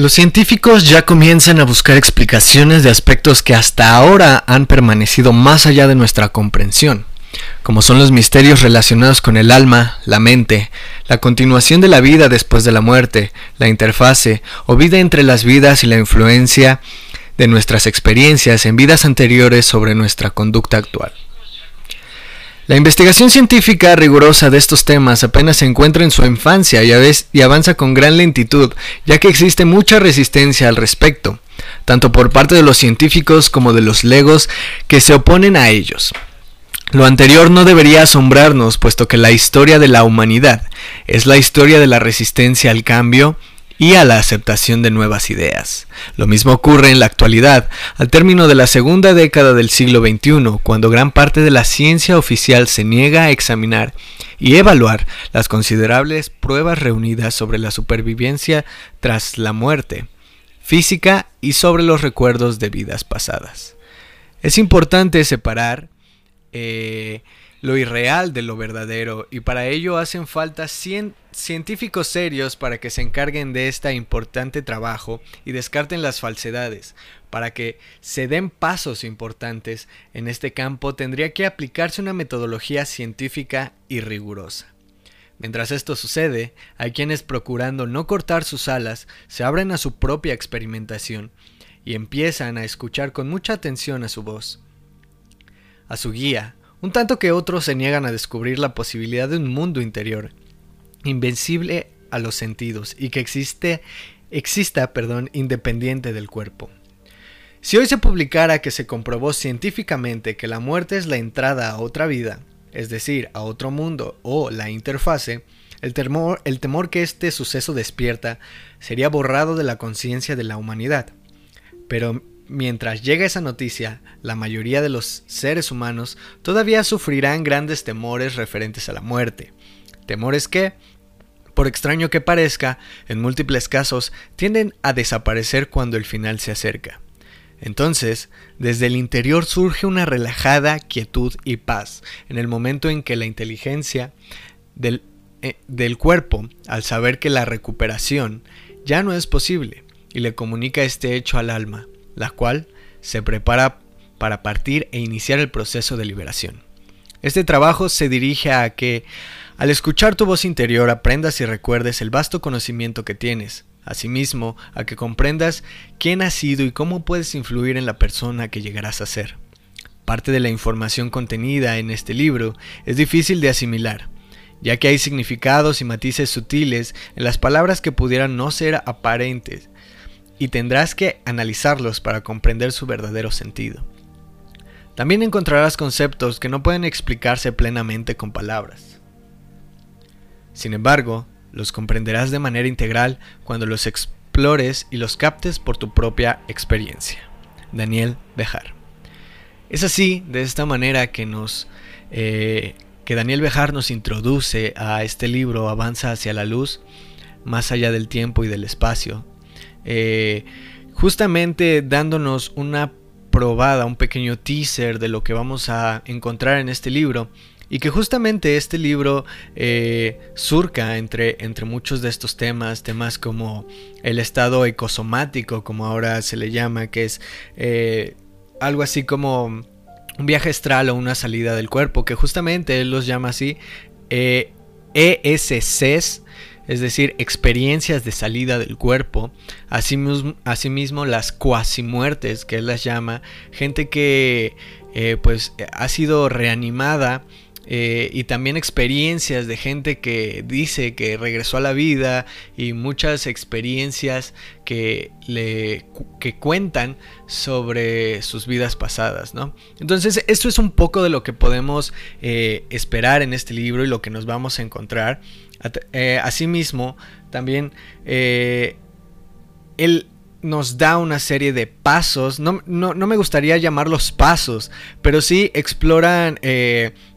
Los científicos ya comienzan a buscar explicaciones de aspectos que hasta ahora han permanecido más allá de nuestra comprensión, como son los misterios relacionados con el alma, la mente, la continuación de la vida después de la muerte, la interfase o vida entre las vidas y la influencia de nuestras experiencias en vidas anteriores sobre nuestra conducta actual. La investigación científica rigurosa de estos temas apenas se encuentra en su infancia y, avanza con gran lentitud, ya que existe mucha resistencia al respecto, tanto por parte de los científicos como de los legos que se oponen a ellos. Lo anterior no debería asombrarnos, puesto que la historia de la humanidad es la historia de la resistencia al cambio y a la aceptación de nuevas ideas. Lo mismo ocurre en la actualidad, al término de la segunda década del siglo XXI, cuando gran parte de la ciencia oficial se niega a examinar y evaluar las considerables pruebas reunidas sobre la supervivencia tras la muerte física y sobre los recuerdos de vidas pasadas. Es importante separar eh, lo irreal de lo verdadero y para ello hacen falta científicos serios para que se encarguen de este importante trabajo y descarten las falsedades. Para que se den pasos importantes en este campo tendría que aplicarse una metodología científica y rigurosa. Mientras esto sucede, hay quienes procurando no cortar sus alas se abren a su propia experimentación y empiezan a escuchar con mucha atención a su voz, a su guía, un tanto que otros se niegan a descubrir la posibilidad de un mundo interior, invencible a los sentidos y que existe, exista perdón, independiente del cuerpo. Si hoy se publicara que se comprobó científicamente que la muerte es la entrada a otra vida, es decir, a otro mundo o la interfase, el temor, el temor que este suceso despierta sería borrado de la conciencia de la humanidad. Pero Mientras llega esa noticia, la mayoría de los seres humanos todavía sufrirán grandes temores referentes a la muerte. Temores que, por extraño que parezca, en múltiples casos tienden a desaparecer cuando el final se acerca. Entonces, desde el interior surge una relajada quietud y paz en el momento en que la inteligencia del, eh, cuerpo, al saber que la recuperación ya no es posible, y le comunica este hecho al alma la cual se prepara para partir e iniciar el proceso de liberación. Este trabajo se dirige a que, al escuchar tu voz interior, aprendas y recuerdes el vasto conocimiento que tienes, asimismo a que comprendas quién has sido y cómo puedes influir en la persona que llegarás a ser. Parte de la información contenida en este libro es difícil de asimilar, ya que hay significados y matices sutiles en las palabras que pudieran no ser aparentes, y tendrás que analizarlos para comprender su verdadero sentido. También encontrarás conceptos que no pueden explicarse plenamente con palabras. Sin embargo, los comprenderás de manera integral cuando los explores y los captes por tu propia experiencia. Daniel Bejar. Es así, de esta manera que nos eh, que Daniel Bejar nos introduce a este libro Avanza hacia la luz, más allá del tiempo y del espacio, eh, justamente dándonos una probada, un pequeño teaser de lo que vamos a encontrar en este libro. Y que justamente este libro eh, surca entre, entre muchos de estos temas, temas como el estado ecosomático, como ahora se le llama, que es eh, algo así como un viaje astral o una salida del cuerpo, que justamente él los llama así, ESCs, es decir, experiencias de salida del cuerpo, asimismo, las cuasimuertes, que él las llama, gente que eh, pues ha sido reanimada eh, y también experiencias de gente que dice que regresó a la vida y muchas experiencias que le que cuentan sobre sus vidas pasadas, ¿no? Entonces esto es un poco de lo que podemos eh, esperar en este libro y lo que nos vamos a encontrar. Eh, asimismo, también él nos da una serie de pasos, no, no, me gustaría llamarlos pasos, pero sí exploran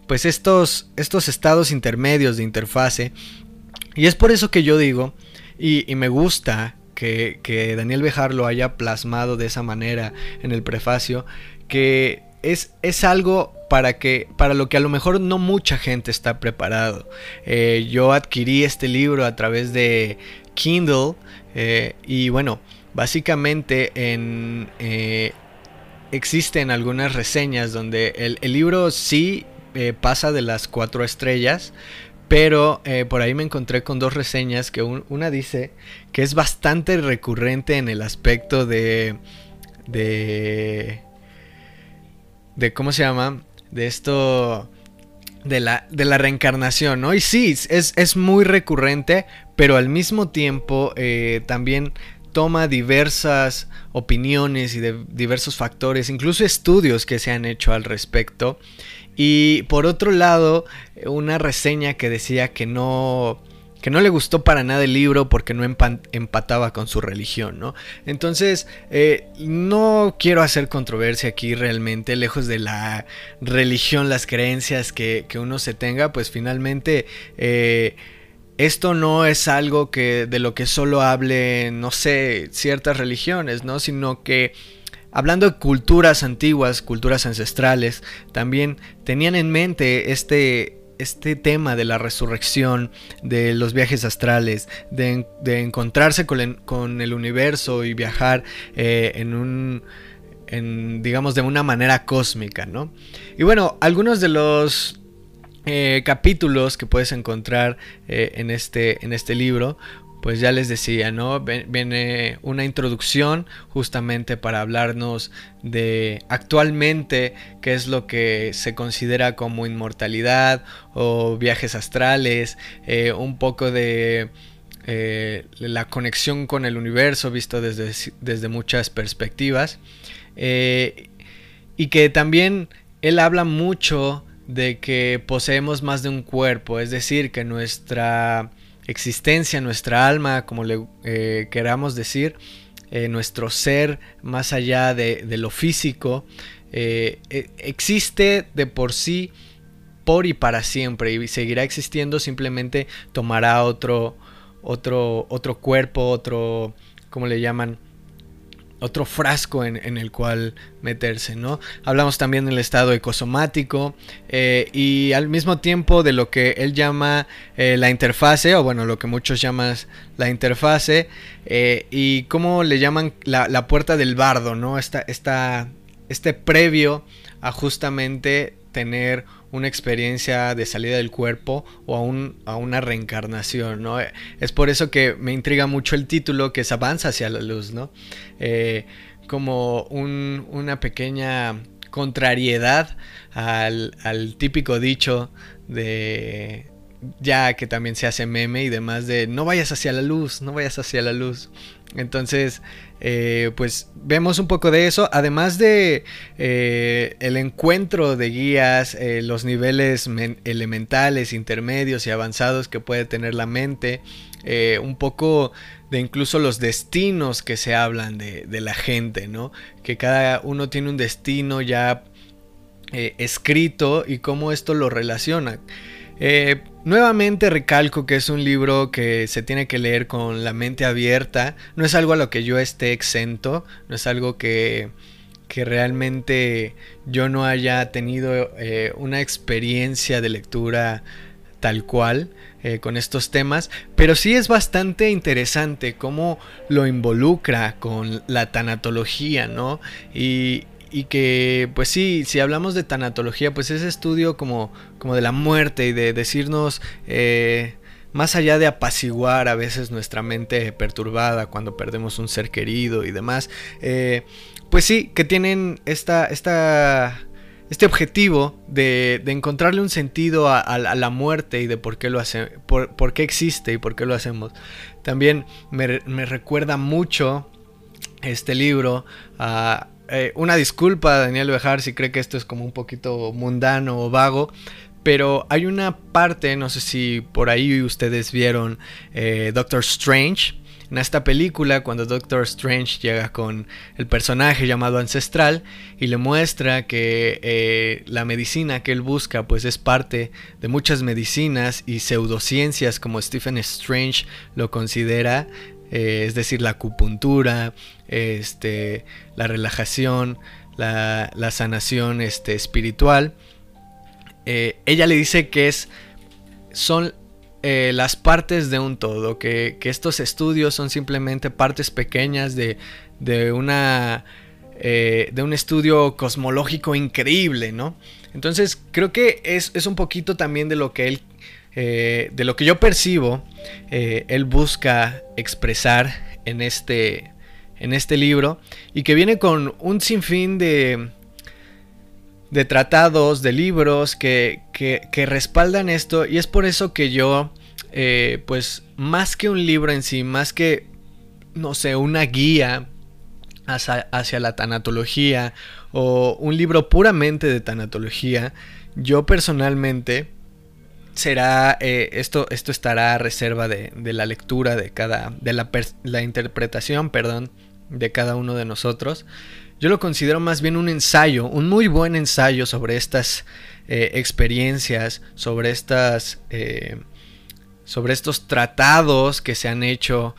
pues estos, estos estados intermedios de interfase. Y es por eso que yo digo, y, me gusta que, Daniel Bejar lo haya plasmado de esa manera en el prefacio, que es, es algo para, que, para lo que a lo mejor no mucha gente está preparado. Eh, yo adquirí este libro a través de Kindle eh, y bueno, básicamente en, existen algunas reseñas donde el, el libro sí pasa de las cuatro estrellas, pero eh, por ahí me encontré con dos reseñas que una dice que es bastante recurrente en el aspecto de... de... de ¿Cómo se llama? De esto... De la, de la reencarnación, ¿no? Y sí, es, muy recurrente, pero al mismo tiempo eh, también toma diversas opiniones y de diversos factores, incluso estudios que se han hecho al respecto. Y por otro lado, una reseña que decía que no que no le gustó para nada el libro porque no empataba con su religión, ¿no? Entonces, eh, no quiero hacer controversia aquí realmente, lejos de la religión, las creencias que, uno se tenga, pues finalmente eh, esto no es algo que de lo que solo hable, no sé, ciertas religiones, ¿no? Sino que Hablando de culturas antiguas, culturas ancestrales, también tenían en mente este, este tema de la resurrección, de los viajes astrales, de, encontrarse con el, universo y viajar eh, en un, digamos, de una manera cósmica, ¿no? Y bueno, algunos de los eh, capítulos que puedes encontrar eh, en, este, en este libro, pues ya les decía, ¿no? Viene una introducción justamente para hablarnos de actualmente qué es lo que se considera como inmortalidad o viajes astrales, eh, un poco de eh, la conexión con el universo visto desde, desde muchas perspectivas. Eh, y que también él habla mucho de que poseemos más de un cuerpo, es decir, que nuestra existencia, nuestra alma, como le eh, queramos decir, eh, nuestro ser más allá de, lo físico, eh, e, existe de por sí por y para siempre y seguirá existiendo, simplemente tomará otro, otro, otro cuerpo, otro, ¿cómo le llaman? Otro frasco en, el cual meterse, ¿no? Hablamos también del estado ecosomático eh, y al mismo tiempo de lo que él llama eh, la interfase, o bueno, lo que muchos llaman la interfase, eh, y cómo le llaman la, puerta del bardo, ¿no? Esta, esta, este previo a justamente tener una experiencia de salida del cuerpo o a, a una reencarnación, ¿no? Es por eso que me intriga mucho el título que es Avanza hacia la luz, ¿no? Eh, como una pequeña contrariedad al, al típico dicho de ya que también se hace meme y demás de no vayas hacia la luz, no vayas hacia la luz. Entonces, eh, pues vemos un poco de eso, además de eh, el encuentro de guías, eh, los niveles elementales, intermedios y avanzados que puede tener la mente, un poco de incluso los destinos que se hablan de, de, la gente, ¿no? Que cada uno tiene un destino ya escrito y cómo esto lo relaciona. Eh, nuevamente recalco que es un libro que se tiene que leer con la mente abierta. No es algo a lo que yo esté exento. No es algo que, que realmente yo no haya tenido eh, una experiencia de lectura tal cual eh, con estos temas, pero sí es bastante interesante cómo lo involucra con la tanatología, ¿no? Y, y que pues sí, si hablamos de tanatología, pues ese estudio como, como de la muerte y de decirnos, eh, más allá de apaciguar a veces nuestra mente perturbada cuando perdemos un ser querido y demás, eh, pues sí, que tienen esta, esta, este objetivo de, de encontrarle un sentido a, la muerte y de por qué lo hace, por, por, qué existe y por qué lo hacemos. También me, me recuerda mucho este libro a eh, una disculpa, Daniel Bejar, si cree que esto es como un poquito mundano o vago. Pero hay una parte, no sé si por ahí ustedes vieron eh, Doctor Strange. En esta película, cuando Doctor Strange llega con el personaje llamado Ancestral y le muestra que eh, la medicina que él busca pues es parte de muchas medicinas y pseudociencias como Stephen Strange lo considera, es decir, la acupuntura, este, la relajación, la, sanación este, espiritual, eh, ella le dice que es, son eh, las partes de un todo, que, estos estudios son simplemente partes pequeñas de, una... Eh, de un estudio cosmológico increíble, ¿no? Entonces creo que es, es un poquito también de lo que él de lo que yo percibo, él busca expresar en este, en este libro y que viene con un sinfín de, de tratados, de libros que, que, respaldan esto y es por eso que yo, eh, pues más que un libro en sí, más que, no sé, una guía hacia, hacia la tanatología o un libro puramente de tanatología, yo personalmente será eh, esto esto estará a reserva de, la lectura de cada de la, interpretación perdón de cada uno de nosotros yo lo considero más bien un ensayo un muy buen ensayo sobre estas eh, experiencias sobre estas eh, sobre estos tratados que se han hecho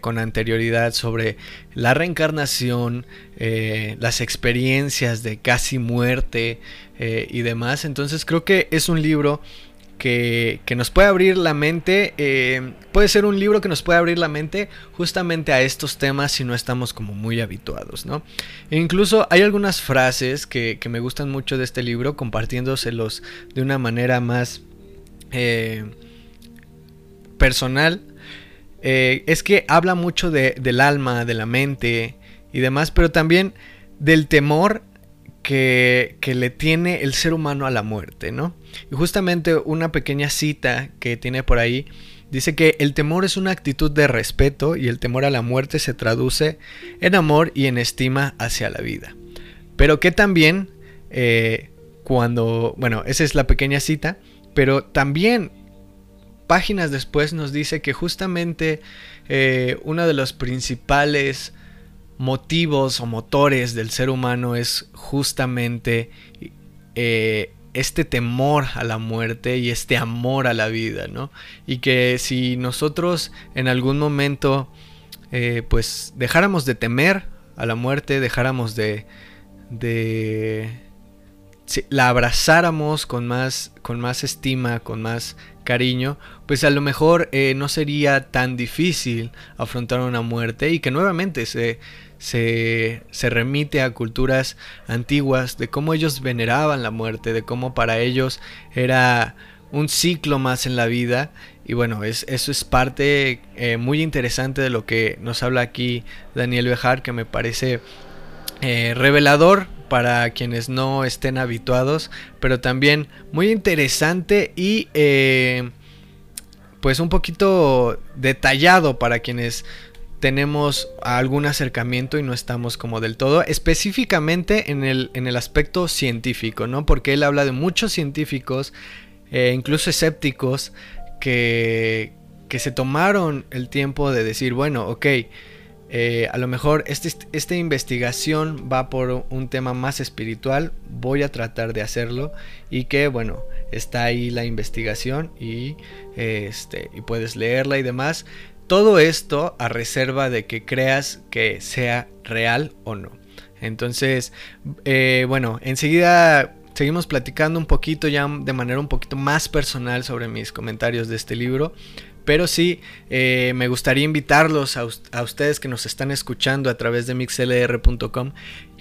con anterioridad sobre la reencarnación, las experiencias de casi muerte y demás. Entonces creo que es un libro que, nos puede abrir la mente. Eh, puede ser un libro que nos puede abrir la mente justamente a estos temas si no estamos como muy habituados, ¿no? E incluso hay algunas frases que, me gustan mucho de este libro, compartiéndoselos de una manera más eh, personal. Eh, es que habla mucho del alma, de la mente y demás, pero también del temor que, le tiene el ser humano a la muerte, ¿no? Y justamente una pequeña cita que tiene por ahí dice que el temor es una actitud de respeto y el temor a la muerte se traduce en amor y en estima hacia la vida. Pero que también eh, cuando, bueno, esa es la pequeña cita, pero también páginas después nos dice que justamente eh, uno de los principales motivos o motores del ser humano es justamente eh, este temor a la muerte y este amor a la vida, ¿no? Y que si nosotros en algún momento eh, pues dejáramos de temer a la muerte, dejáramos de, de la abrazáramos con más, con más estima, con más cariño, pues a lo mejor eh, no sería tan difícil afrontar una muerte y que nuevamente se, se, remite a culturas antiguas, de cómo ellos veneraban la muerte, de cómo para ellos era un ciclo más en la vida. Y bueno, es, eso es parte eh, muy interesante de lo que nos habla aquí Daniel Bejar, que me parece eh, revelador para quienes no estén habituados, pero también muy interesante y eh, pues un poquito detallado para quienes tenemos algún acercamiento y no estamos como del todo, específicamente en el, en el aspecto científico, ¿no? Porque él habla de muchos científicos, eh, incluso escépticos, que, que se tomaron el tiempo de decir, bueno, ok, eh, a lo mejor este, esta investigación va por un tema más espiritual, voy a tratar de hacerlo y que bueno, está ahí la investigación y, este, y puedes leerla y demás. Todo esto a reserva de que creas que sea real o no. Entonces, eh, bueno, enseguida seguimos platicando un poquito ya de manera un poquito más personal sobre mis comentarios de este libro. Pero sí, eh, me gustaría invitarlos a, a, ustedes que nos están escuchando a través de mixlr.com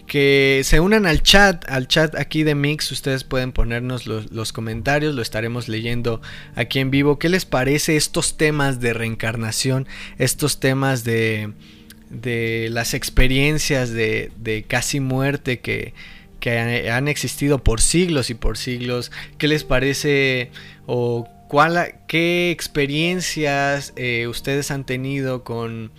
que se unan al chat, al chat aquí de Mix, ustedes pueden ponernos los, comentarios, lo estaremos leyendo aquí en vivo. ¿Qué les parece estos temas de reencarnación, estos temas de, de las experiencias de, de casi muerte que, que, han existido por siglos y por siglos? ¿Qué les parece o cuál, qué experiencias eh, ustedes han tenido con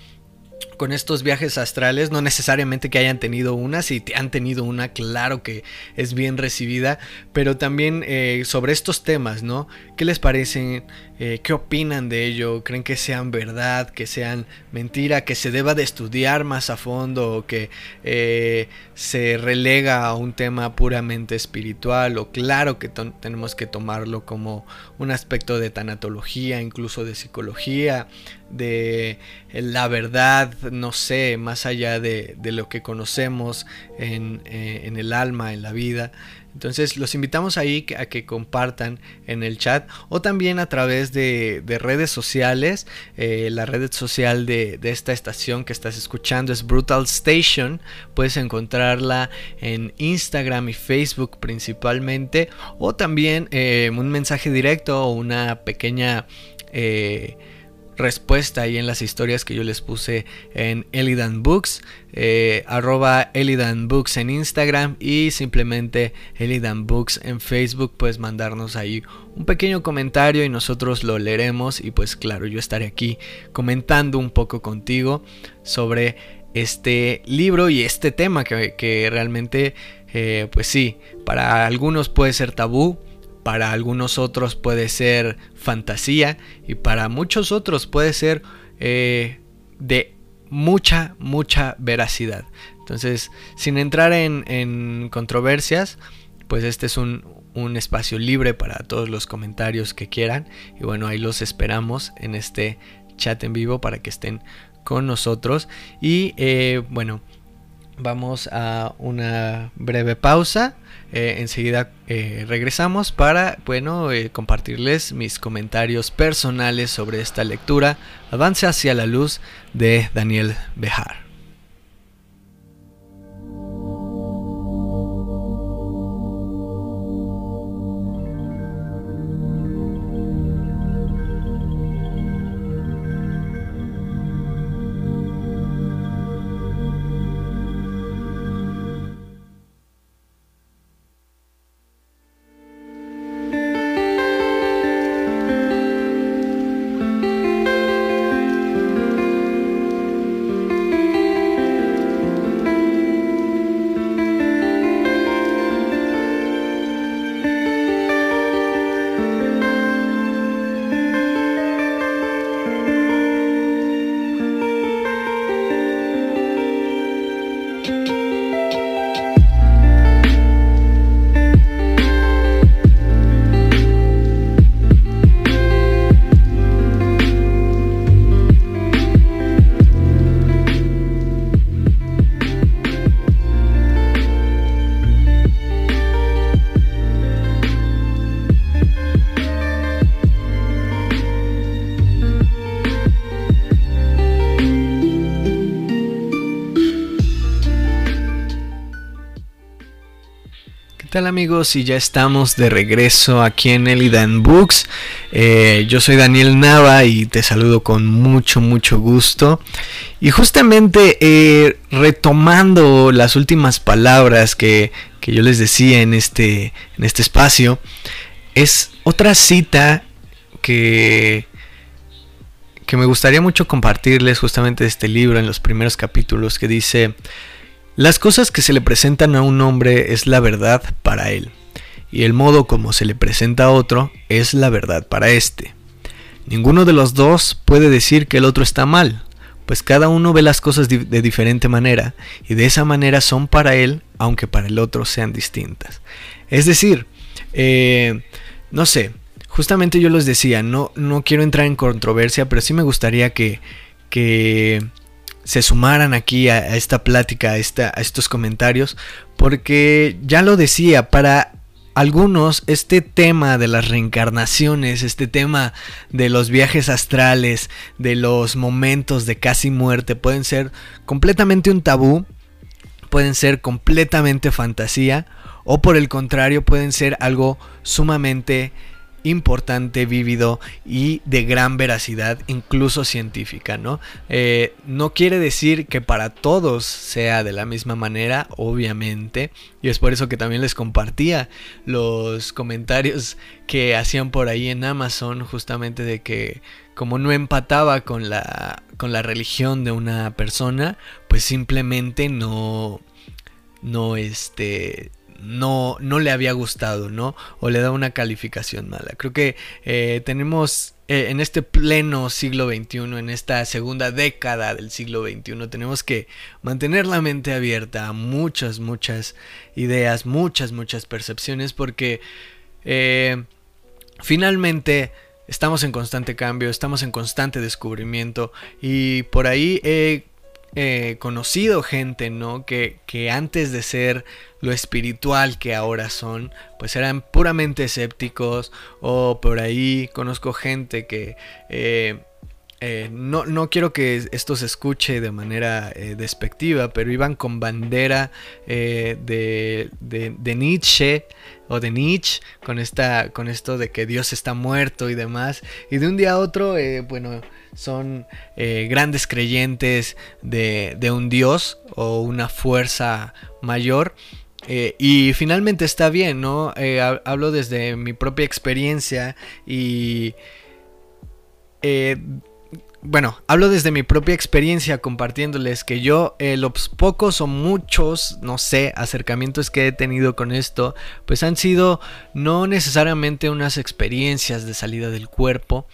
con estos viajes astrales, no necesariamente que hayan tenido una, si han tenido una, claro que es bien recibida, pero también eh, sobre estos temas, ¿no? ¿Qué les parecen? Eh, ¿Qué opinan de ello? ¿Creen que sean verdad, que sean mentira, que se deba de estudiar más a fondo o que eh, se relega a un tema puramente espiritual? O claro que tenemos que tomarlo como un aspecto de tanatología, incluso de psicología, de la verdad, no sé, más allá de, lo que conocemos en, eh, en, el alma, en la vida. Entonces los invitamos ahí a que compartan en el chat o también a través de, redes sociales. Eh, la red social de, esta estación que estás escuchando es Brutal Station. Puedes encontrarla en Instagram y Facebook principalmente. O también eh, un mensaje directo o una pequeña... respuesta ahí en las historias que yo les puse en Elidan Books, eh, arroba Elidan Books en Instagram y simplemente Elidan Books en Facebook, puedes mandarnos ahí un pequeño comentario y nosotros lo leeremos y pues claro, yo estaré aquí comentando un poco contigo sobre este libro y este tema que, realmente, eh, pues sí, para algunos puede ser tabú, para algunos otros puede ser fantasía y para muchos otros puede ser eh, de mucha, mucha veracidad. Entonces, sin entrar en, controversias, pues este es un, espacio libre para todos los comentarios que quieran. Y bueno, ahí los esperamos en este chat en vivo para que estén con nosotros. Y eh, bueno, vamos a una breve pausa. Eh, enseguida eh, regresamos para, bueno, eh, compartirles mis comentarios personales sobre esta lectura, Avance hacia la luz de Daniel Bejar. Tal amigos? Y ya estamos de regreso aquí en Elidan Books. Eh, yo soy Daniel Nava y te saludo con mucho, mucho gusto. Y justamente eh, retomando las últimas palabras que, que, yo les decía en este, en este espacio, es otra cita que, que me gustaría mucho compartirles justamente de este libro en los primeros capítulos que dice... Las cosas que se le presentan a un hombre es la verdad para él, y el modo como se le presenta a otro es la verdad para éste. Ninguno de los dos puede decir que el otro está mal, pues cada uno ve las cosas de diferente manera, y de esa manera son para él, aunque para el otro sean distintas. Es decir, eh, no sé, justamente yo les decía, no, no quiero entrar en controversia, pero sí me gustaría que, que se sumaran aquí a, esta plática, a, a estos comentarios, porque ya lo decía, para algunos este tema de las reencarnaciones, este tema de los viajes astrales, de los momentos de casi muerte, pueden ser completamente un tabú, pueden ser completamente fantasía, o por el contrario pueden ser algo sumamente importante, vívido y de gran veracidad, incluso científica, ¿no? Eh, no quiere decir que para todos sea de la misma manera, obviamente, y es por eso que también les compartía los comentarios que hacían por ahí en Amazon, justamente de que como no empataba con la, con la religión de una persona, pues simplemente no, no, este, no, no le había gustado, ¿no? O le da una calificación mala. Creo que eh, tenemos eh, en este pleno siglo XXI, en esta segunda década del siglo XXI, tenemos que mantener la mente abierta a muchas, muchas ideas, muchas, muchas percepciones, porque eh, finalmente estamos en constante cambio, estamos en constante descubrimiento y por ahí eh, conocido gente, ¿no? Que, que, antes de ser lo espiritual que ahora son, pues eran puramente escépticos o por ahí conozco gente que... Eh, eh, no, no, quiero que esto se escuche de manera despectiva, pero iban con bandera de, de, de, Nietzsche o de Nietzsche, con, esta, con esto de que Dios está muerto y demás. Y de un día a otro, bueno, son eh, grandes creyentes de, un Dios o una fuerza mayor. Eh, y finalmente está bien, ¿no? Eh, hablo desde mi propia experiencia y... bueno, hablo desde mi propia experiencia compartiéndoles que yo los pocos o muchos, no sé, acercamientos que he tenido con esto, pues han sido no necesariamente unas experiencias de salida del cuerpo,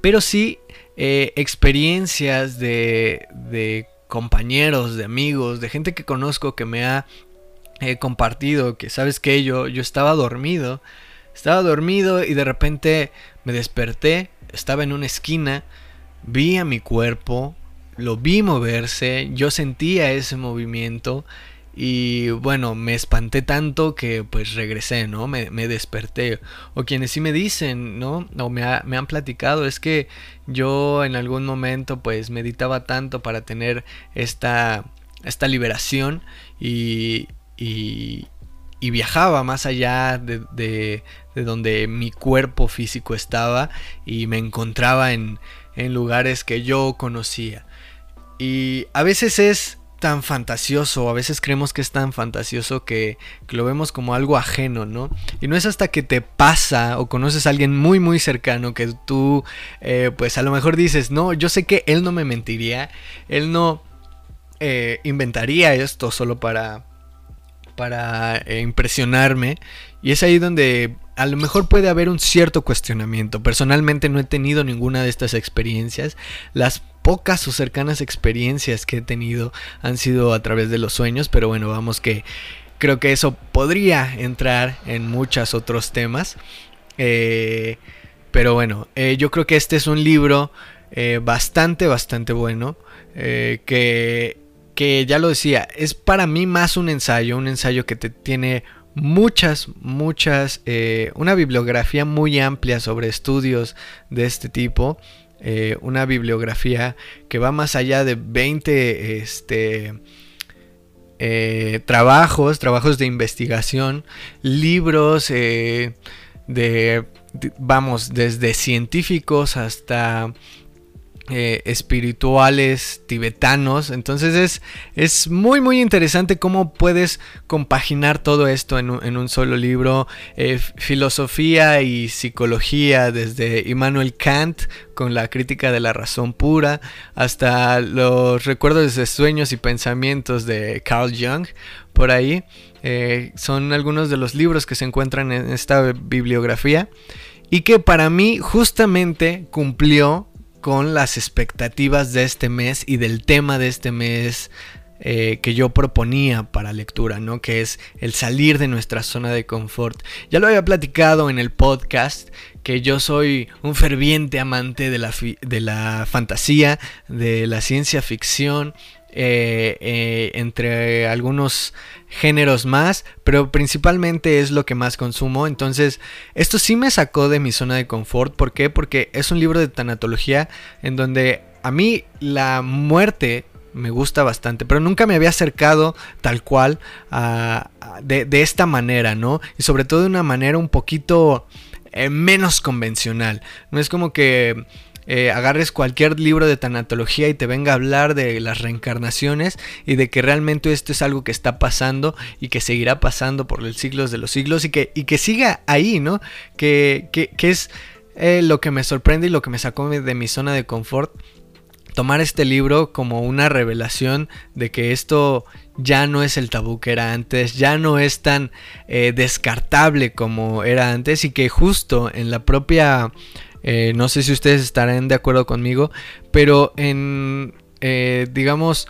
pero sí eh, experiencias de, de, compañeros, de amigos, de gente que conozco que me ha eh, compartido que, ¿sabes que Yo, yo estaba dormido, estaba dormido y de repente me desperté, estaba en una esquina, vi a mi cuerpo, lo vi moverse, yo sentía ese movimiento y bueno, me espanté tanto que pues regresé, ¿no? Me, desperté. O quienes sí me dicen, ¿no? O me, me, han platicado, es que yo en algún momento pues meditaba tanto para tener esta, esta liberación y, y, y viajaba más allá de, de, de, donde mi cuerpo físico estaba y me encontraba en, en lugares que yo conocía. Y a veces es tan fantasioso, a veces creemos que es tan fantasioso que, lo vemos como algo ajeno, ¿no? Y no es hasta que te pasa o conoces a alguien muy muy cercano que tú, eh, pues a lo mejor dices, no, yo sé que él no me mentiría, él no eh, inventaría esto solo para, para eh, impresionarme. Y es ahí donde a lo mejor puede haber un cierto cuestionamiento. Personalmente no he tenido ninguna de estas experiencias. Las pocas o cercanas experiencias que he tenido han sido a través de los sueños, pero bueno, vamos que creo que eso podría entrar en muchos otros temas. Eh, pero bueno, eh, yo creo que este es un libro eh, bastante, bastante bueno. que, que ya lo decía, es para mí más un ensayo, un ensayo que te tiene muchas, muchas, una bibliografía muy amplia sobre estudios de este tipo. Eh, una bibliografía que va más allá de 20 este, eh, trabajos, trabajos de investigación, libros eh, de, vamos, desde científicos hasta eh, espirituales tibetanos. Entonces es, es, muy muy interesante cómo puedes compaginar todo esto en un, solo libro. Eh, filosofía y psicología desde Immanuel Kant con la crítica de la razón pura hasta los recuerdos de sueños y pensamientos de Carl Jung por ahí. Eh, son algunos de los libros que se encuentran en esta bibliografía y que para mí justamente cumplió con las expectativas de este mes y del tema de este mes eh, que yo proponía para lectura, ¿no? Que es el salir de nuestra zona de confort. Ya lo había platicado en el podcast que yo soy un ferviente amante de la, de la fantasía, de la ciencia ficción, eh, eh, entre algunos géneros más, pero principalmente es lo que más consumo. Entonces, esto sí me sacó de mi zona de confort. ¿Por qué? Porque es un libro de tanatología en donde a mí la muerte me gusta bastante, pero nunca me había acercado tal cual de, esta manera, ¿no? Y sobre todo de una manera un poquito eh, menos convencional. No es como que eh, agarres cualquier libro de tanatología y te venga a hablar de las reencarnaciones y de que realmente esto es algo que está pasando y que seguirá pasando por los siglos de los siglos y que, y que siga ahí, ¿no? Que, que, es eh, lo que me sorprende y lo que me sacó de mi zona de confort tomar este libro como una revelación de que esto ya no es el tabú que era antes, ya no es tan eh, descartable como era antes y que justo en la propia eh, no sé si ustedes estarán de acuerdo conmigo, pero en, eh, digamos,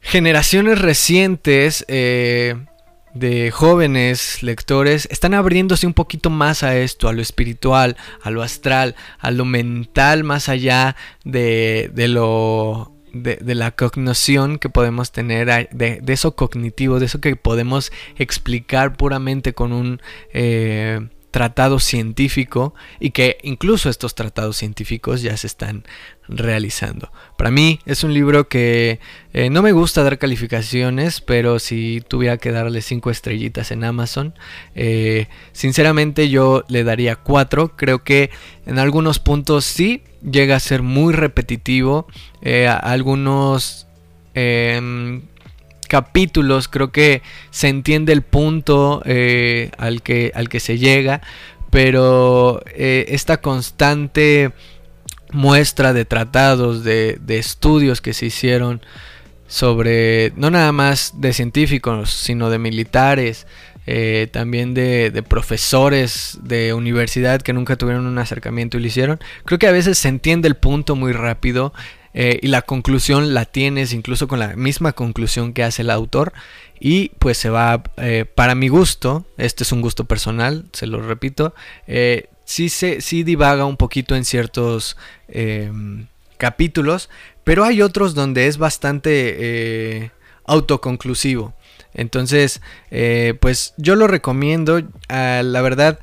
generaciones recientes eh, de jóvenes lectores están abriéndose un poquito más a esto, a lo espiritual, a lo astral, a lo mental, más allá de, de lo de, la cognición que podemos tener, de, eso cognitivo, de eso que podemos explicar puramente con un tratado científico y que incluso estos tratados científicos ya se están realizando. Para mí es un libro que eh, no me gusta dar calificaciones, pero si tuviera que darle cinco estrellitas en Amazon, eh, sinceramente yo le daría cuatro. Creo que en algunos puntos sí llega a ser muy repetitivo. Eh, algunos em, capítulos creo que se entiende el punto eh, al, que, al que se llega, pero eh, esta constante muestra de tratados, de, estudios que se hicieron sobre, no nada más de científicos, sino de militares, eh, también de, de, profesores de universidad que nunca tuvieron un acercamiento y lo hicieron. Creo que a veces se entiende el punto muy rápido eh, y la conclusión la tienes incluso con la misma conclusión que hace el autor y pues se va, eh, para mi gusto, este es un gusto personal, se lo repito, eh, sí, se, sí divaga un poquito en ciertos em, capítulos, pero hay otros donde es bastante autoconclusivo. Entonces, pues yo lo recomiendo. Ah, la verdad,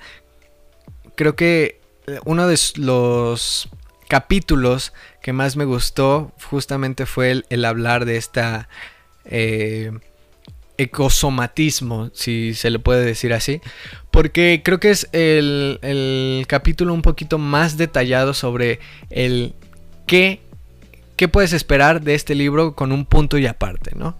creo que uno de los capítulos que más me gustó justamente fue el, hablar de esta eh, ecosomatismo, si se le puede decir así, porque creo que es el, capítulo un poquito más detallado sobre el qué, qué puedes esperar de este libro con un punto y aparte, ¿no?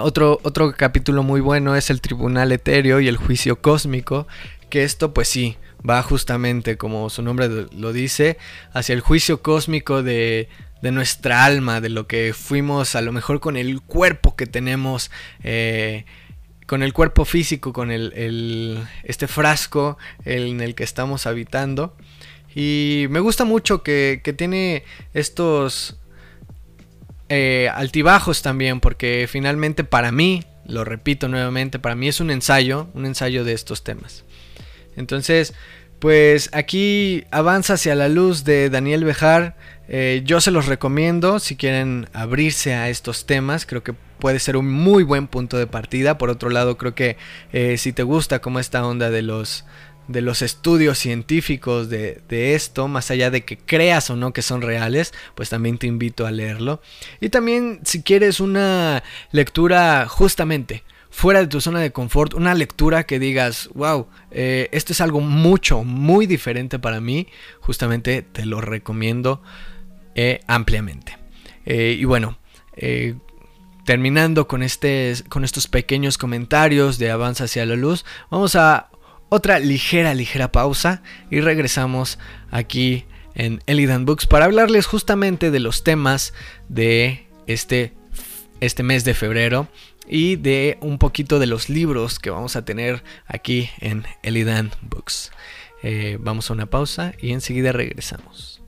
Otro, otro capítulo muy bueno es el Tribunal Etéreo y el Juicio Cósmico, que esto pues sí, va justamente, como su nombre lo dice, hacia el juicio cósmico de, nuestra alma, de lo que fuimos a lo mejor con el cuerpo que tenemos, eh, con el cuerpo físico, con el, este frasco en el que estamos habitando. Y me gusta mucho que, tiene estos eh, altibajos también, porque finalmente para mí, lo repito nuevamente, para mí es un ensayo, un ensayo de estos temas. Entonces, pues aquí avanza hacia la luz de Daniel Bejar. Eh, yo se los recomiendo si quieren abrirse a estos temas. Creo que puede ser un muy buen punto de partida. Por otro lado, creo que eh, si te gusta como esta onda de los de los estudios científicos de, de, esto, más allá de que creas o no que son reales, pues también te invito a leerlo. Y también si quieres una lectura justamente fuera de tu zona de confort, una lectura que digas, wow, eh, esto es algo mucho, muy diferente para mí, justamente te lo recomiendo eh, ampliamente. Eh, y bueno, terminando con, este, con estos pequeños comentarios de Avanza hacia la luz, vamos a otra ligera, ligera pausa y regresamos aquí en Elidan Books para hablarles justamente de los temas de este, este mes de febrero y de un poquito de los libros que vamos a tener aquí en Elidan Books. Eh, vamos a una pausa y enseguida regresamos.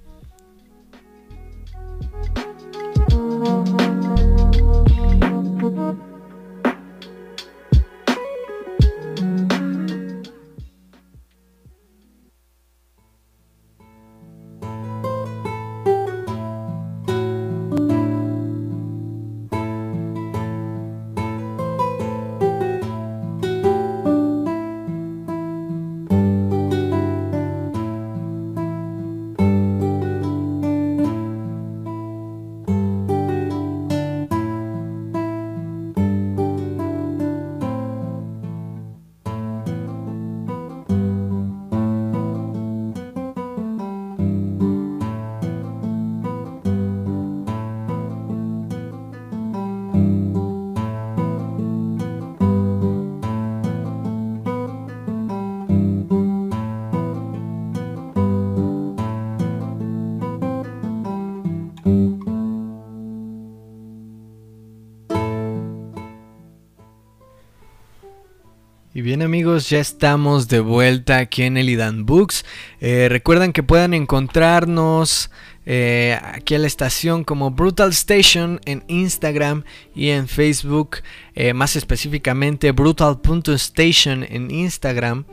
Ya estamos de vuelta aquí en Elidan Books. Eh, recuerden que puedan encontrarnos eh, aquí a la estación como Brutal Station en Instagram y en Facebook, eh, más específicamente brutal.station en Instagram.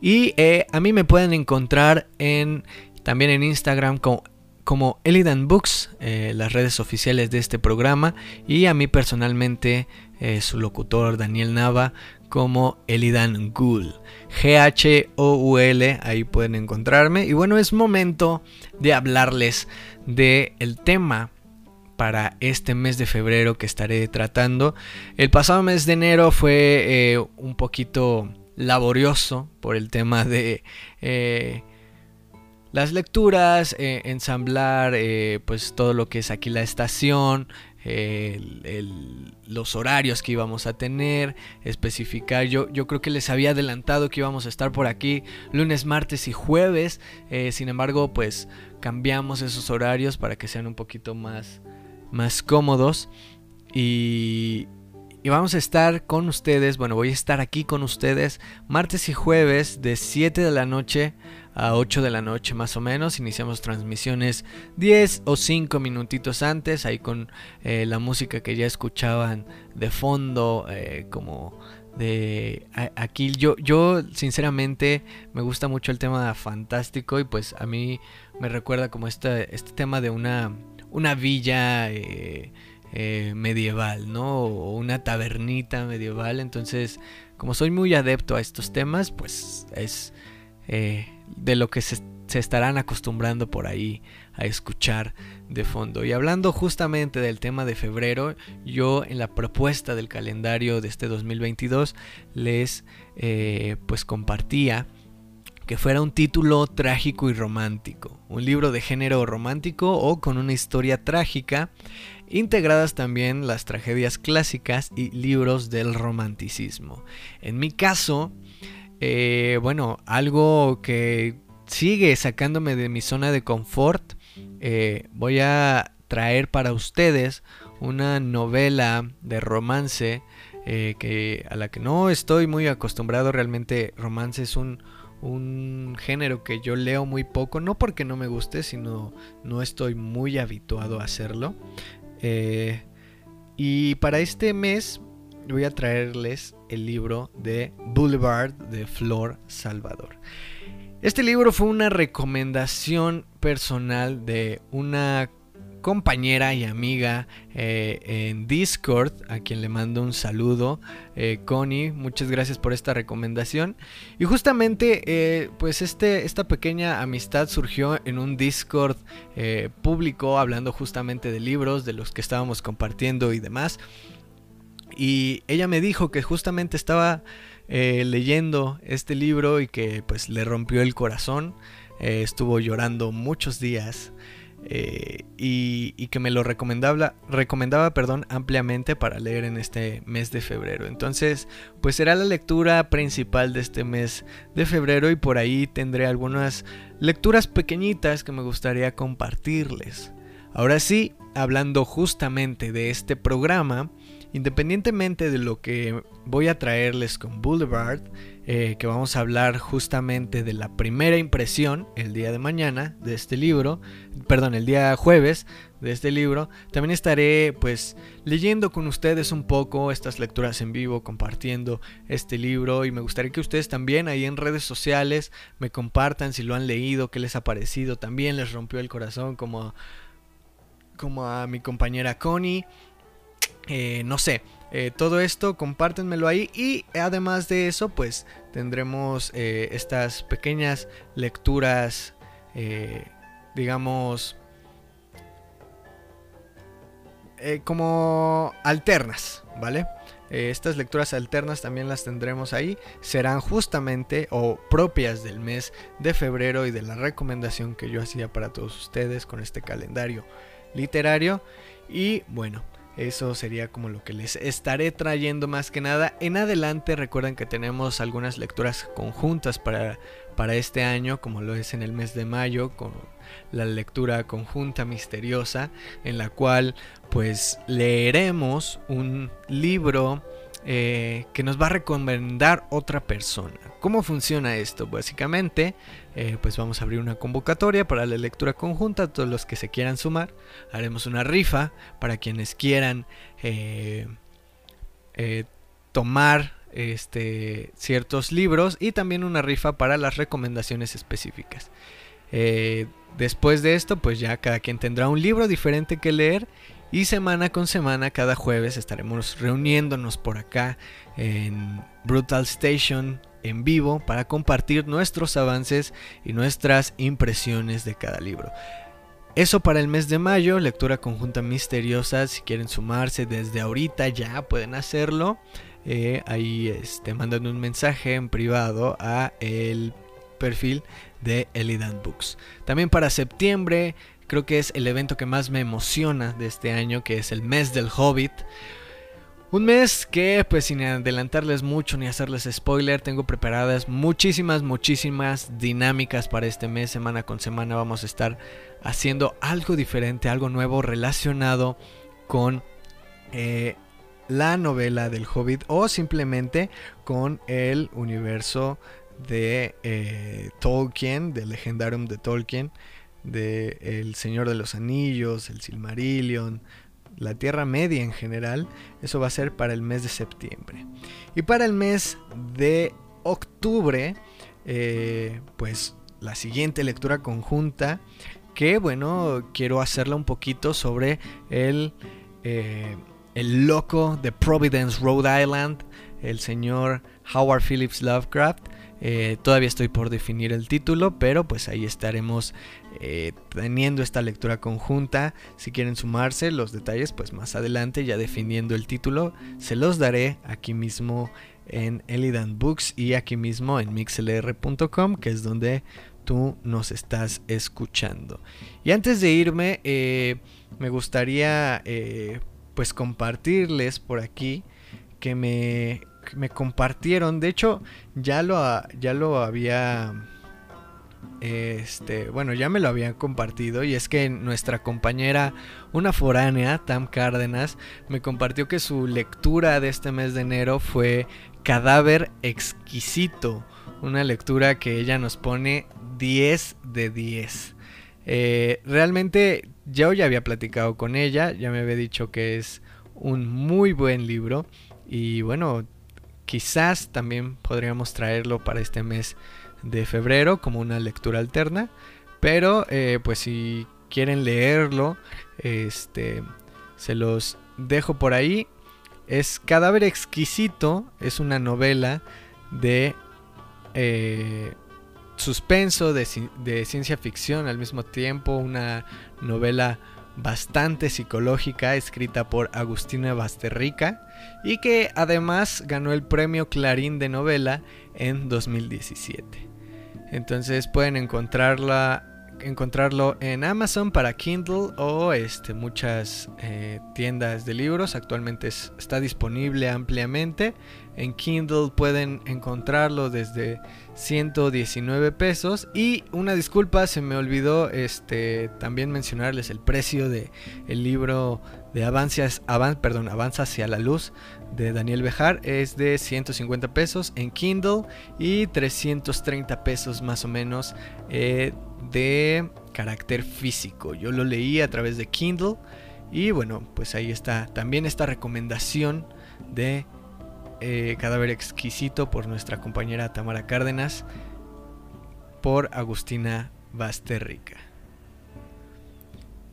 Y a mí me pueden encontrar en, también en Instagram como como Elidan Books, eh, las redes oficiales de este programa, y a mí personalmente, eh, su locutor Daniel Nava, como Elidan Ghoul. G-H-O-U-L, ahí pueden encontrarme. Y bueno, es momento de hablarles del el tema para este mes de febrero que estaré tratando. El pasado mes de enero fue eh, un poquito laborioso por el tema de las lecturas, eh, ensamblar eh, pues todo lo que es aquí la estación, los horarios que íbamos a tener, especificar. Yo, yo creo que les había adelantado que íbamos a estar por aquí lunes, martes y jueves. Eh, sin embargo, pues cambiamos esos horarios para que sean un poquito más, más cómodos. Y, y vamos a estar con ustedes, bueno, voy a estar aquí con ustedes martes y jueves de 7 de la noche a 8 de la noche más o menos. Iniciamos transmisiones 10 o 5 minutitos antes, ahí con eh, la música que ya escuchaban de fondo, eh, como de aquí yo yo sinceramente me gusta mucho el tema fantástico y pues a mí me recuerda como este, este tema de una una villa eh, medieval, ¿no? O una tabernita medieval. Entonces, como soy muy adepto a estos temas, pues es de lo que se, estarán acostumbrando por ahí a escuchar de fondo. Y hablando justamente del tema de febrero, yo en la propuesta del calendario de este 2022 les eh, pues compartía que fuera un título trágico y romántico, un libro de género romántico o con una historia trágica, integradas también las tragedias clásicas y libros del romanticismo. En mi caso, eh, bueno, algo que sigue sacándome de mi zona de confort. Eh, voy a traer para ustedes una novela de romance eh, que, a la que no estoy muy acostumbrado. Realmente romance es un, un género que yo leo muy poco, no porque no me guste, sino no estoy muy habituado a hacerlo. Y para este mes voy a traerles el libro de Boulevard de Flor Salvador. Este libro fue una recomendación personal de una compañera y amiga eh, en Discord, a quien le mando un saludo, eh, Connie, muchas gracias por esta recomendación. Y justamente, eh, pues este, esta pequeña amistad surgió en un Discord público, hablando justamente de libros, de los que estábamos compartiendo y demás. Y ella me dijo que justamente estaba eh, leyendo este libro y que pues le rompió el corazón. Eh, estuvo llorando muchos días. Eh, y, que me lo recomendaba, recomendaba perdón, ampliamente para leer en este mes de febrero. Entonces, pues será la lectura principal de este mes de febrero y por ahí tendré algunas lecturas pequeñitas que me gustaría compartirles. Ahora sí, hablando justamente de este programa, Independientemente de lo que voy a traerles con Boulevard, eh, que vamos a hablar justamente de la primera impresión el día de mañana de este libro, perdón, el día jueves de este libro, también estaré pues leyendo con ustedes un poco estas lecturas en vivo, compartiendo este libro y me gustaría que ustedes también ahí en redes sociales me compartan si lo han leído, qué les ha parecido, también les rompió el corazón como, como a mi compañera Connie. Eh, no sé, eh, todo esto compártenmelo ahí y además de eso pues tendremos eh, estas pequeñas lecturas digamos como alternas, ¿vale? estas lecturas alternas también las tendremos ahí, serán justamente o propias del mes de febrero y de la recomendación que yo hacía para todos ustedes con este calendario literario y bueno, eso sería como lo que les estaré trayendo más que nada. En adelante recuerden que tenemos algunas lecturas conjuntas para, para este año, como lo es en el mes de mayo, con la lectura conjunta misteriosa, en la cual pues leeremos un libro eh, que nos va a recomendar otra persona. ¿Cómo funciona esto? Básicamente, eh, pues vamos a abrir una convocatoria para la lectura conjunta, todos los que se quieran sumar. Haremos una rifa para quienes quieran eh, tomar este, ciertos libros y también una rifa para las recomendaciones específicas. Eh, después de esto, pues ya cada quien tendrá un libro diferente que leer y semana con semana, cada jueves, estaremos reuniéndonos por acá en Brutal Station en vivo para compartir nuestros avances y nuestras impresiones de cada libro. Eso para el mes de mayo, lectura conjunta misteriosa. Si quieren sumarse desde ahorita ya pueden hacerlo. Eh, ahí este, mandan un mensaje en privado a el perfil de Elidan Books. También para septiembre, creo que es el evento que más me emociona de este año, que es el mes del Hobbit. Un mes que, pues sin adelantarles mucho ni hacerles spoiler, tengo preparadas muchísimas, muchísimas dinámicas para este mes. Semana con semana vamos a estar haciendo algo diferente, algo nuevo relacionado con eh, la novela del Hobbit o simplemente con el universo de eh, Tolkien, del Legendarium de Tolkien, de El Señor de los Anillos, el Silmarillion, la Tierra Media en general. Eso va a ser para el mes de septiembre. Y para el mes de octubre, eh, pues la siguiente lectura conjunta, que bueno, quiero hacerla un poquito sobre el, eh, el loco de Providence, Rhode Island, el señor Howard Phillips Lovecraft. Eh, todavía estoy por definir el título, pero pues ahí estaremos eh, teniendo esta lectura conjunta. Si quieren sumarse, los detalles pues más adelante, ya definiendo el título, se los daré aquí mismo en Elidan Books y aquí mismo en mixlr.com, que es donde tú nos estás escuchando. Y antes de irme, eh, me gustaría pues compartirles por aquí que me me compartieron. De hecho, ya lo, ya lo había... Este, bueno, ya me lo habían compartido y es que nuestra compañera, una foránea, Tam Cárdenas, me compartió que su lectura de este mes de enero fue Cadáver exquisito, una lectura que ella nos pone 10 de 10. Eh, realmente yo ya había platicado con ella, ya me había dicho que es un muy buen libro y bueno, Quizás también podríamos traerlo para este mes de febrero como una lectura alterna. Pero eh, pues si quieren leerlo, este, se los dejo por ahí. Es Cadáver Exquisito, es una novela de eh, suspenso, de, de, ciencia ficción al mismo tiempo, una novela bastante psicológica escrita por Agustina Basterrica y que además ganó el premio Clarín de novela en 2017. Entonces pueden encontrarla encontrarlo en Amazon para Kindle o este, muchas eh, tiendas de libros. Actualmente está disponible ampliamente. En Kindle pueden encontrarlo desde 119 pesos. Y una disculpa, se me olvidó este, también mencionarles el precio de el libro de Avanzas, perdón, Avanza hacia la luz de Daniel Bejar. Es de 150 pesos en Kindle y 330 pesos más o menos eh, de carácter físico. Yo lo leí a través de Kindle. Y bueno, pues ahí está también esta recomendación de eh, Cadáver Exquisito por nuestra compañera Tamara Cárdenas, por Agustina Basterrica.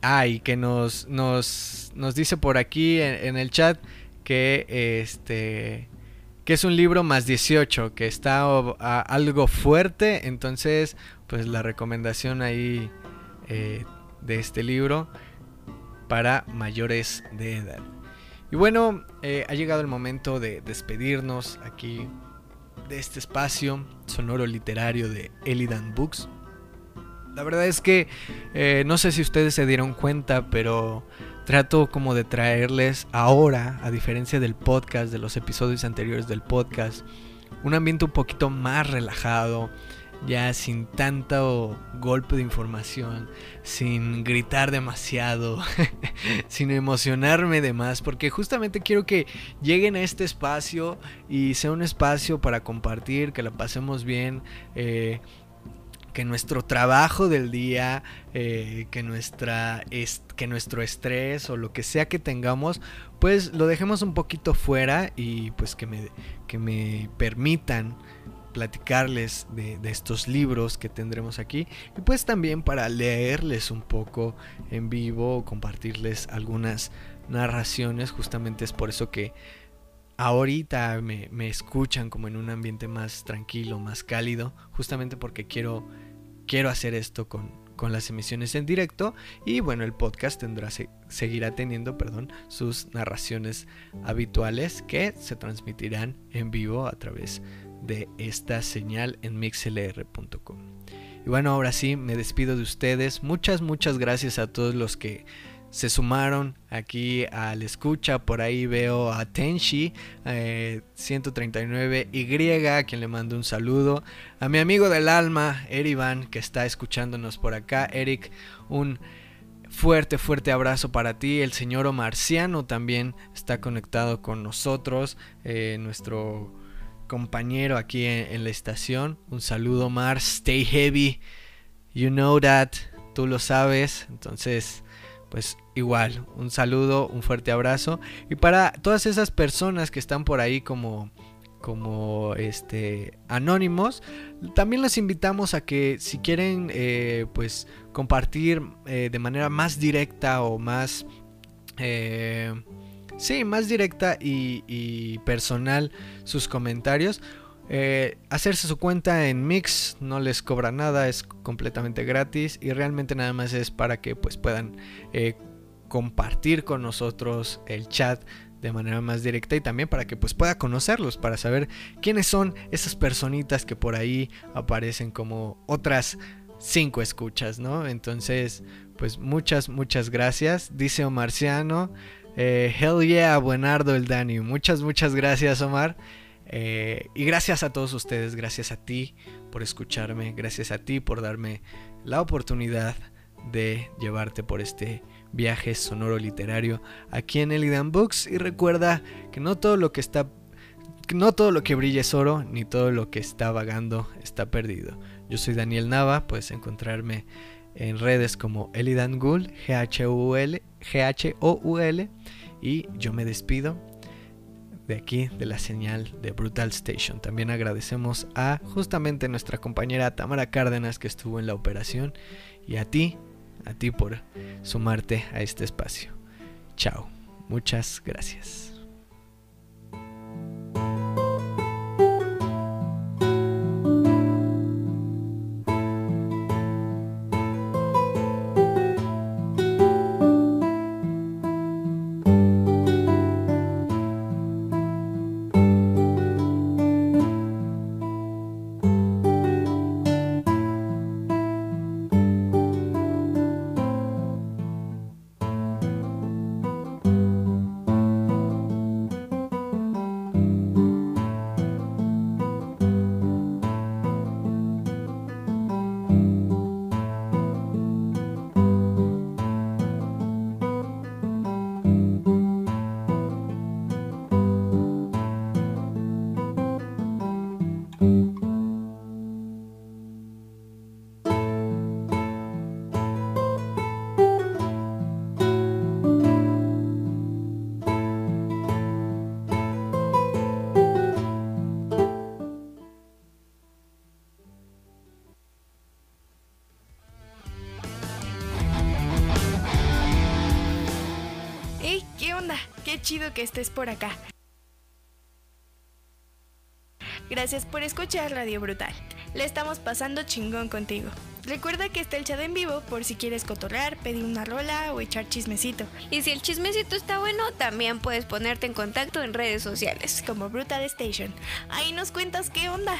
Ah, y que nos, nos, nos dice por aquí en, el chat que este que es un libro más 18, que está algo fuerte, entonces pues la recomendación ahí eh, de este libro para mayores de edad. Y bueno, eh, ha llegado el momento de despedirnos aquí de este espacio sonoro literario de Elidan Books. La verdad es que eh, no sé si ustedes se dieron cuenta, pero trato como de traerles ahora, a diferencia del podcast, de los episodios anteriores del podcast, un ambiente un poquito más relajado, ya sin tanto golpe de información, sin gritar demasiado, sin emocionarme de más, porque justamente quiero que lleguen a este espacio y sea un espacio para compartir, que la pasemos bien. Eh, que nuestro trabajo del día, eh, que, nuestra que nuestro estrés o lo que sea que tengamos, pues lo dejemos un poquito fuera y pues que me, que me permitan platicarles de, estos libros que tendremos aquí. Y pues también para leerles un poco en vivo, compartirles algunas narraciones, justamente es por eso que ahorita me, me escuchan como en un ambiente más tranquilo, más cálido, justamente porque quiero, quiero hacer esto con, con las emisiones en directo. Y bueno el podcast tendrá seguirá teniendo perdón sus narraciones habituales que se transmitirán en vivo a través de esta señal en mixlr.com y bueno ahora sí me despido de ustedes muchas muchas gracias a todos los que se sumaron aquí al escucha. Por ahí veo a Tenshi 139Y, eh, a quien le mando un saludo. A mi amigo del alma, Erivan, que está escuchándonos por acá. Eric, un fuerte, fuerte abrazo para ti. El señor Marciano también está conectado con nosotros. Eh, nuestro compañero aquí en, la estación. Un saludo, Mar. Stay heavy. You know that. Tú lo sabes. Entonces pues igual, un saludo, un fuerte abrazo. Y para todas esas personas que están por ahí como como este anónimos también los invitamos a que si quieren eh, pues compartir eh, de manera más directa o más eh, sí más directa y, personal sus comentarios eh, hacerse su cuenta en Mix no les cobra nada, es completamente gratis y realmente nada más es para que pues puedan eh, compartir con nosotros el chat de manera más directa y también para que pues pueda conocerlos, para saber quiénes son esas personitas que por ahí aparecen como otras cinco escuchas, ¿no? Entonces, pues muchas, muchas gracias. Dice Omarciano, eh, hell yeah, buenardo el Dani. Muchas, muchas gracias, Omar. Eh, y gracias a todos ustedes, gracias a ti por escucharme, gracias a ti por darme la oportunidad de llevarte por este viaje sonoro literario aquí en Elidan Books. Y recuerda que no todo lo que está. No todo lo que brilla es oro, ni todo lo que está vagando está perdido. Yo soy Daniel Nava, puedes encontrarme en redes como Elidan Ghoul, G-H-O-U-L, G-H-O-U-L, y yo me despido de aquí, de la señal de Brutal Station. También agradecemos a justamente nuestra compañera Tamara Cárdenas que estuvo en la operación y a ti, a ti por sumarte a este espacio. Chao, muchas gracias. Que estés por acá. Gracias por escuchar Radio Brutal. Le estamos pasando chingón contigo. Recuerda que está el chat en vivo por si quieres cotorrear, pedir una rola o echar chismecito. Y si el chismecito está bueno, también puedes ponerte en contacto en redes sociales. Como Brutal Station. Ahí nos cuentas qué onda.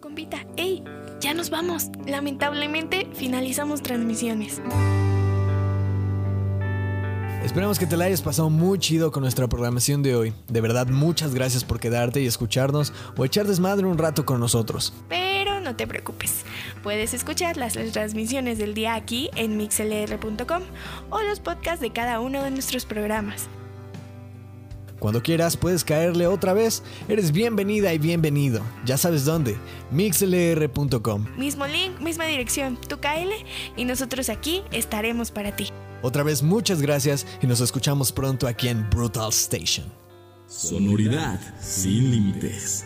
Compita, ¡ey! Ya nos vamos. Lamentablemente finalizamos transmisiones. Esperamos que te la hayas pasado muy chido con nuestra programación de hoy. De verdad, muchas gracias por quedarte y escucharnos o echar desmadre un rato con nosotros. Pero no te preocupes, puedes escuchar las transmisiones del día aquí en mixlr.com o los podcasts de cada uno de nuestros programas. Cuando quieras puedes caerle otra vez. Eres bienvenida y bienvenido. Ya sabes dónde. mixlr.com. Mismo link, misma dirección. Tú caele y nosotros aquí estaremos para ti. Otra vez muchas gracias y nos escuchamos pronto aquí en Brutal Station. Sonoridad sin límites.